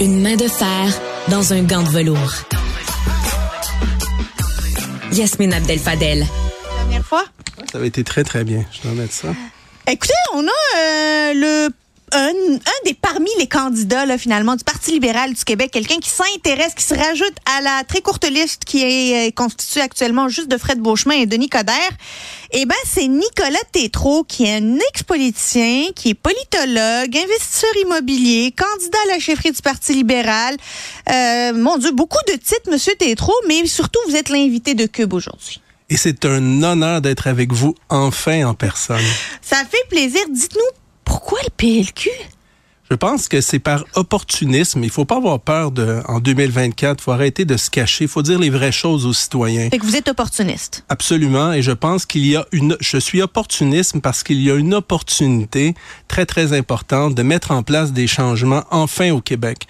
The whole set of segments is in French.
Une main de fer dans un gant de velours. Yasmine Abdel Fadel. Dernière fois? Ça avait été très, très bien. Je dois mettre ça. Écoutez, on a euh, le un, un, des parmi les candidats là, finalement du Parti libéral du Québec, quelqu'un qui s'intéresse, qui se rajoute à la très courte liste qui est euh, constituée actuellement juste de Fred Beauchemin et Denis Coderre. Eh ben, c'est Nicolas Tétrault qui est un ex-politicien, qui est politologue, investisseur immobilier, candidat à la chefferie du Parti libéral. Euh, mon Dieu, beaucoup de titres, Monsieur Tétrault, mais surtout, vous êtes l'invité de Cube aujourd'hui. Et c'est un honneur d'être avec vous enfin en personne. Ça fait plaisir. Dites-nous pourquoi le PLQ? Je pense que c'est par opportunisme. Il faut pas avoir peur de, en 2024. Il faut arrêter de se cacher. Il faut dire les vraies choses aux citoyens. Fait que vous êtes opportuniste. Absolument. Et je pense qu'il y a une, je suis opportuniste parce qu'il y a une opportunité très, très importante de mettre en place des changements enfin au Québec.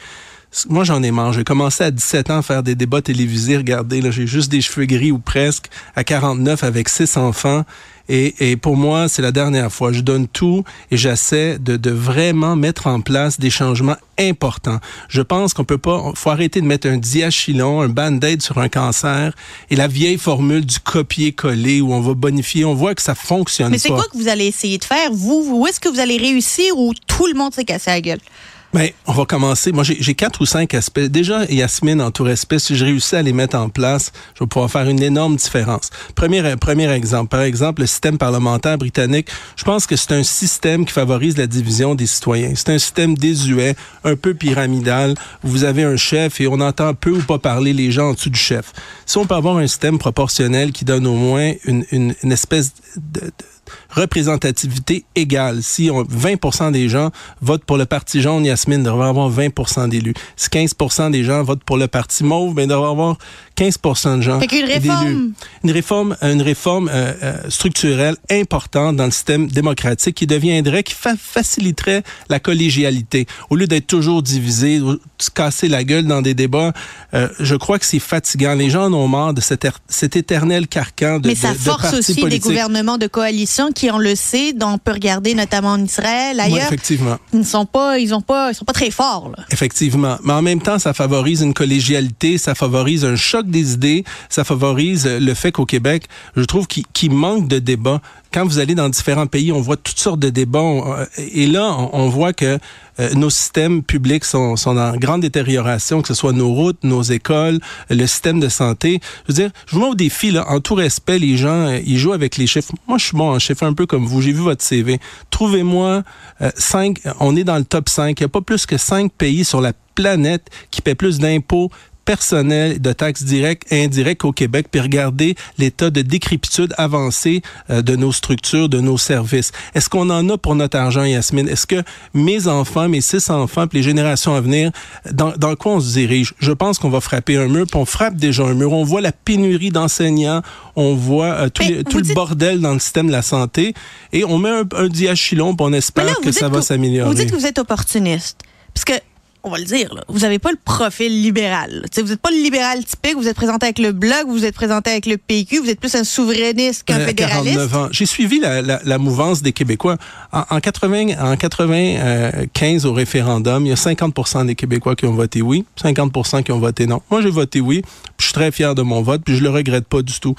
Moi, j'en ai marre. J'ai commencé à 17 ans à faire des débats télévisés. Regardez, là, j'ai juste des cheveux gris ou presque. À 49, avec six enfants. Et, et pour moi, c'est la dernière fois. Je donne tout et j'essaie de, de vraiment mettre en place des changements importants. Je pense qu'on peut pas, faut arrêter de mettre un diachylon, un band-aid sur un cancer et la vieille formule du copier-coller où on va bonifier. On voit que ça fonctionne Mais c'est quoi que vous allez essayer de faire? Vous, où est-ce que vous allez réussir ou tout le monde s'est cassé la gueule? Ben, on va commencer. Moi, j'ai quatre ou cinq aspects. Déjà, Yasmine, en tout respect, si je réussis à les mettre en place, je vais pouvoir faire une énorme différence. Premier, premier exemple. Par exemple, le système parlementaire britannique. Je pense que c'est un système qui favorise la division des citoyens. C'est un système désuet, un peu pyramidal. Vous avez un chef et on entend peu ou pas parler les gens en dessous du chef. Si on peut avoir un système proportionnel qui donne au moins une, une, une espèce de, de représentativité égale. Si on, 20% des gens votent pour le Parti jaune, Yasmine devrait avoir 20% d'élus. Si 15% des gens votent pour le Parti mauve, ben, devrait avoir 15% de gens. Fait qu'une réforme. Une réforme, une réforme euh, euh, structurelle importante dans le système démocratique qui deviendrait, qui fa faciliterait la collégialité. Au lieu d'être toujours divisé, se casser la gueule dans des débats, euh, je crois que c'est fatigant. Les gens en ont marre de cet, cet éternel carcan de Mais ça de, force de aussi politiques. des gouvernements de coalition qui, on le sait, dont on peut regarder notamment en Israël, ailleurs. Oui, effectivement. Ils ne sont pas, ils ont pas, ils sont pas très forts, là. Effectivement. Mais en même temps, ça favorise une collégialité, ça favorise un choc des idées, ça favorise le fait qu'au Québec, je trouve qu'il qu manque de débat. Quand vous allez dans différents pays, on voit toutes sortes de débats. On, et là, on, voit que euh, nos systèmes publics sont, sont en grande détérioration, que ce soit nos routes, nos écoles, le système de santé. Je veux dire, je vous mets au défi, là, en tout respect, les gens, euh, ils jouent avec les chiffres. Moi, je suis bon en chiffres, un peu comme vous. J'ai vu votre CV. Trouvez-moi euh, cinq, on est dans le top 5. Il n'y a pas plus que cinq pays sur la planète qui paient plus d'impôts personnel de taxes directes et indirectes au Québec, puis regarder l'état de décrépitude avancée euh, de nos structures, de nos services. Est-ce qu'on en a pour notre argent, Yasmine? Est-ce que mes enfants, mes six enfants, puis les générations à venir, dans, dans quoi on se dirige? Je pense qu'on va frapper un mur, puis on frappe déjà un mur. On voit la pénurie d'enseignants, on voit euh, tout, les, tout le bordel dans le système de la santé, et on met un, un diachylon, puis on espère là, que ça va s'améliorer. Vous dites que vous êtes opportuniste. Parce que on va le dire, là, vous n'avez pas le profil libéral. T'sais, vous n'êtes pas le libéral typique, vous êtes présenté avec le Bloc, vous êtes présenté avec le PQ, vous êtes plus un souverainiste qu'un Euh, fédéraliste. 49 ans. J'ai suivi la, la, la mouvance des Québécois. En, en 80, en 95 au référendum, il y a 50% des Québécois qui ont voté oui, 50% qui ont voté non. Moi, j'ai voté oui, puis je suis très fier de mon vote, puis je le regrette pas du tout.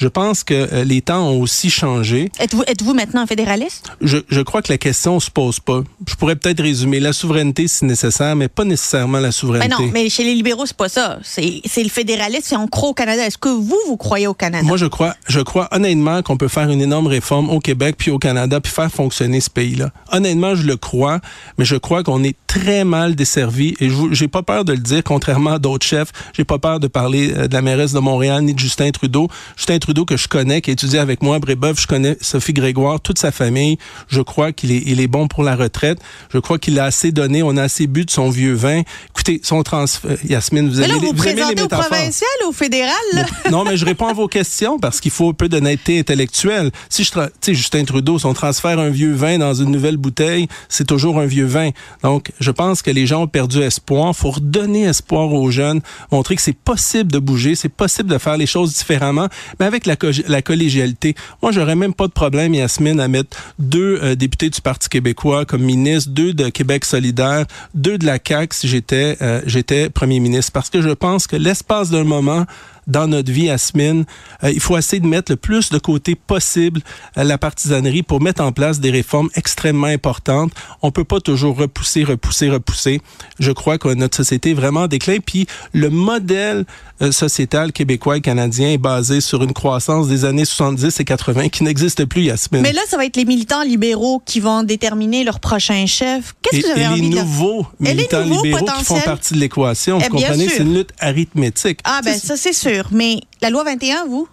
Je pense que euh, les temps ont aussi changé. Êtes-vous êtes-vous maintenant un fédéraliste? Je, je crois que la question se pose pas. Je pourrais peut-être résumer la souveraineté si nécessaire, mais pas nécessairement la Ben souveraineté. non, mais chez les libéraux, c'est pas ça. C'est le fédéraliste, c'est on croit au Canada. Est-ce que vous, vous croyez au Canada? Moi, je crois, je crois honnêtement qu'on peut faire une énorme réforme au Québec puis au Canada puis faire fonctionner ce pays-là. Honnêtement, je le crois, mais je crois qu'on est très mal desservi et j'ai pas peur de le dire, contrairement à d'autres chefs. J'ai pas peur de parler euh, de la mairesse de Montréal ni de Justin Trudeau. Justin Trudeau que je connais, qui a étudié avec moi à Brébeuf, je connais Sophie Grégoire, toute sa famille. Je crois qu'il est, il est bon pour la retraite. Je crois qu'il a assez donné, on a assez bu de son vieux vin. Écoutez, son transfert, Yasmine, vous mais là, vous vous aimez les présentez au métaphores. provincial ou au fédéral? là? non, mais je réponds à vos questions parce qu'il faut un peu d'honnêteté intellectuelle. Si je, tu sais, Justin Trudeau, si on transfère un vieux vin dans une nouvelle bouteille, c'est toujours un vieux vin. Donc, je pense que les gens ont perdu espoir. Faut redonner espoir aux jeunes, montrer que c'est possible de bouger, c'est possible de faire les choses différemment, mais avec la, la collégialité. Moi, j'aurais même pas de problème, Yasmine, à mettre deux euh, députés du Parti québécois comme ministre, deux de Québec solidaire, deux de la CAQ si j'étais euh, j'étais premier ministre. Parce que je pense que l'espace d'un moment, dans notre vie, Asmine. Euh, il faut essayer de mettre le plus de côté possible à la partisanerie pour mettre en place des réformes extrêmement importantes. On peut pas toujours repousser, repousser, repousser. Je crois que notre société est vraiment en déclin. Puis le modèle euh, sociétal québécois et canadien est basé sur une croissance des années 70 et 80 qui n'existe plus, Yasmine. Mais là, ça va être les militants libéraux qui vont déterminer leur prochain chef. Qu'est-ce que vous avez et envie les de nouveaux militants libéraux qui font partie de l'équation. Vous Eh, comprenez, c'est une lutte arithmétique. Ah, ben ça, c'est sûr. Mais la loi 21, vous,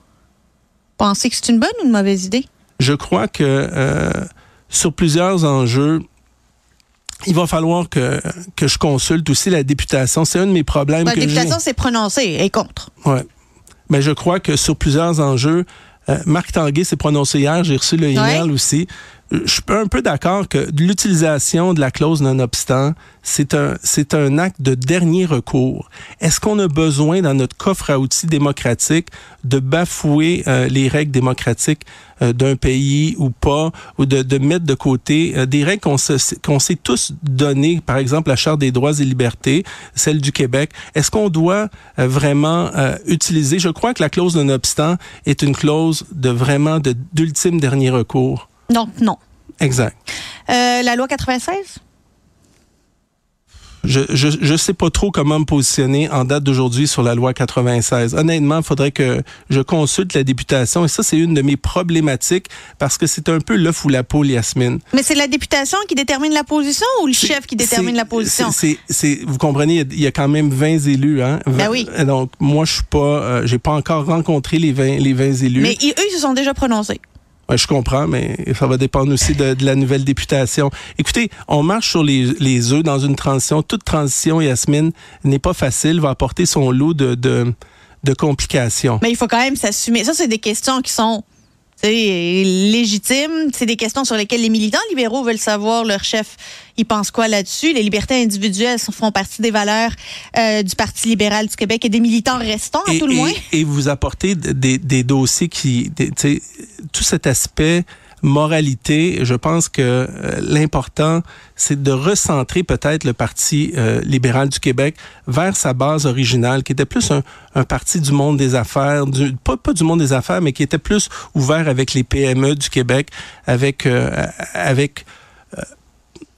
pensez que c'est une bonne ou une mauvaise idée? je crois que euh, sur plusieurs enjeux, il va falloir que, que je consulte aussi la députation. C'est un de mes problèmes Ben, La que députation s'est prononcée et contre. Ouais. Mais je crois que sur plusieurs enjeux, euh, Marc Tanguay s'est prononcé hier, j'ai reçu le email Ouais. aussi. Je suis un peu d'accord que l'utilisation de la clause non-obstant, c'est un, c'est un acte de dernier recours. Est-ce qu'on a besoin dans notre coffre à outils démocratique de bafouer euh, les règles démocratiques euh, d'un pays ou pas, ou de, de mettre de côté euh, des règles qu'on se- qu'on s'est tous données, par exemple la Charte des droits et libertés, celle du Québec? Est-ce qu'on doit euh, vraiment euh, utiliser, je crois que la clause non-obstant est une clause de vraiment de- d'ultime dernier recours. Donc, non. Exact. Euh, la loi 96? Je, je je sais pas trop comment me positionner en date d'aujourd'hui sur la loi 96. Honnêtement, il faudrait que je consulte la députation et ça c'est une de mes problématiques parce que c'est un peu l'œuf ou la poule Yasmine. Mais c'est la députation qui détermine la position ou le chef qui détermine la position? c'est- vous comprenez, il y a- il y, a quand même 20 élus. Hein? Ben oui. Donc, moi, je suis pas, euh, j'ai pas encore rencontré les 20, les 20 élus. Mais ils- eux, ils se sont déjà prononcés. Ouais, je comprends, mais ça va dépendre aussi de, de la nouvelle députation. Écoutez, on marche sur les, les œufs dans une transition. Toute transition, Yasmine, n'est pas facile, va apporter son lot de, de, de complications. Mais il faut quand même s'assumer. Ça, c'est des questions qui sont tu sais, légitimes. C'est des questions sur lesquelles les militants libéraux veulent savoir leur chef, il pense quoi là-dessus? Les libertés individuelles font partie des valeurs euh, du Parti libéral du Québec et des militants restants, à et, tout le et- moins. et vous apportez des, des dossiers qui, des- tout cet aspect moralité, je pense que euh, l'important, c'est de recentrer peut-être le Parti euh, libéral du Québec vers sa base originale, qui était plus un, parti du monde des affaires, du, pas, pas du monde des affaires, mais qui était plus ouvert avec les PME du Québec, avec, euh, avec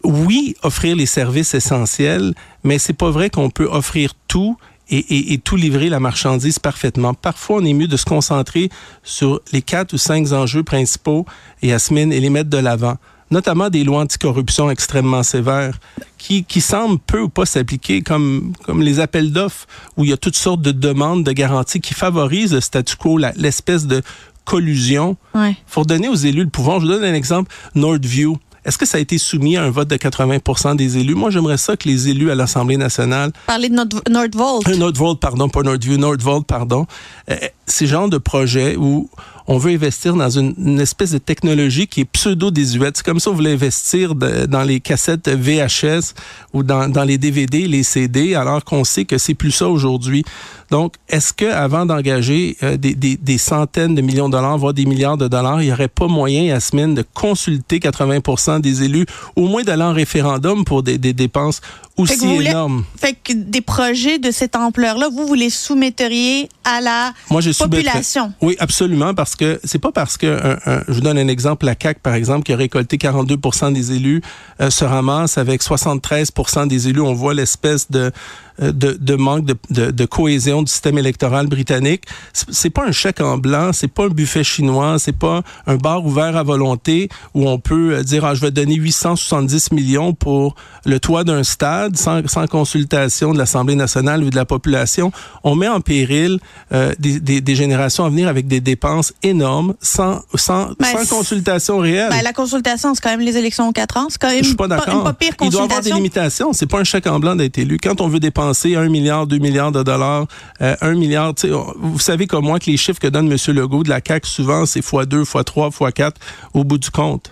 oui, offrir les services essentiels, mais c'est pas vrai qu'on peut offrir tout et, et- et tout livrer la marchandise parfaitement. Parfois, on est mieux de se concentrer sur les quatre ou cinq enjeux principaux, et Yasmine, et les mettre de l'avant. Notamment des lois anticorruption extrêmement sévères qui, qui semblent peu ou pas s'appliquer, comme, comme les appels d'offres où il y a toutes sortes de demandes de garanties qui favorisent le statu quo, l'espèce de collusion Ouais. faut donner aux élus le pouvoir. Je vous donne un exemple. Nordview. Est-ce que ça a été soumis à un vote de 80% des élus? Moi, j'aimerais ça que les élus à l'Assemblée nationale, Parler de notre Nordvolt. un Nordvolt, pardon, pas Nordview, Nordvolt, pardon, euh, ces genres de projets où on veut investir dans une, espèce de technologie qui est pseudo-désuète. C'est comme ça on voulait investir dans les cassettes VHS ou dans, les DVD, les CD, alors qu'on sait que c'est plus ça aujourd'hui. Donc, est-ce que avant d'engager euh, des, centaines de millions de dollars, voire des milliards de dollars, il n'y aurait pas moyen, Yasmine, de consulter 80% des élus, au moins d'aller en référendum pour des, dépenses aussi vous voulez- énormes? Fait que des projets de cette ampleur-là, vous, vous les soumetteriez à la Moi, je population. Oui, absolument, parce que c'est pas parce que, un- un- je vous donne un exemple, la CAC par exemple, qui a récolté 42% des élus, euh, se ramasse avec 73% des élus. On voit l'espèce de, de, de manque de, de, de cohésion du système électoral britannique. C'est pas un chèque en blanc, c'est pas un buffet chinois, c'est pas un bar ouvert à volonté où on peut euh, dire, ah, je vais donner 870 millions pour le toit d'un stade sans, sans consultation de l'Assemblée nationale ou de la population. On met en péril euh, des, des, des générations à venir avec des dépenses énormes sans, sans, Ben, sans consultation réelle. Ben, la consultation, c'est quand même les élections aux quatre ans. C'est quand même Je suis pas pas- une pas pire Il doit y avoir des consultation. limitations. C'est pas un chèque en blanc d'être élu. Quand on veut dépenser un milliard, deux milliards de dollars, euh, un milliard, tu sais, on- vous savez comme moi que les chiffres que donne M. Legault de la CAQ, souvent, c'est x2, x3, x4 au bout du compte.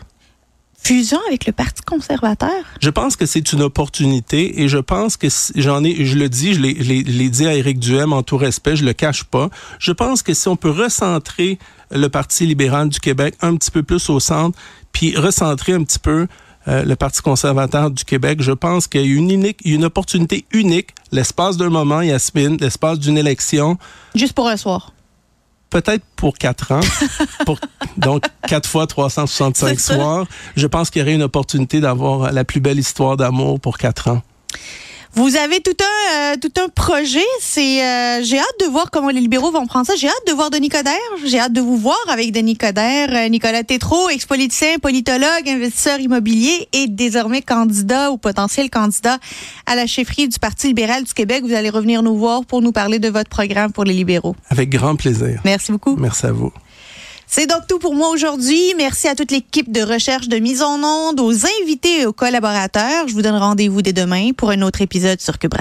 fusion avec le Parti conservateur? Je pense que c'est une opportunité et je pense que j'en ai, je le dis, je l'ai dit à Éric Duhem en tout respect, je le cache pas. Je pense que si on peut recentrer le Parti libéral du Québec un petit peu plus au centre, puis recentrer un petit peu euh, le Parti conservateur du Québec, je pense qu'il y a une, unique, une opportunité unique, l'espace d'un moment, Yasmine, l'espace d'une élection. Juste pour un soir peut-être pour quatre ans, pour, donc quatre fois 365 soirs. Je pense qu'il y aurait une opportunité d'avoir la plus belle histoire d'amour pour quatre ans. Vous avez tout un euh, tout un projet. C'est euh, j'ai hâte de voir comment les libéraux vont prendre ça. J'ai hâte de voir Denis Coderre. J'ai hâte de vous voir avec Denis Coderre, euh, Nicolas Tétrault, ex-politicien, politologue, investisseur immobilier et désormais candidat ou potentiel candidat à la chefferie du Parti libéral du Québec. Vous allez revenir nous voir pour nous parler de votre programme pour les libéraux. Avec grand plaisir. Merci beaucoup. Merci à vous. C'est donc tout pour moi aujourd'hui. Merci à toute l'équipe de recherche de mise en onde, aux invités et aux collaborateurs. Je vous donne rendez-vous dès demain pour un autre épisode sur Cube.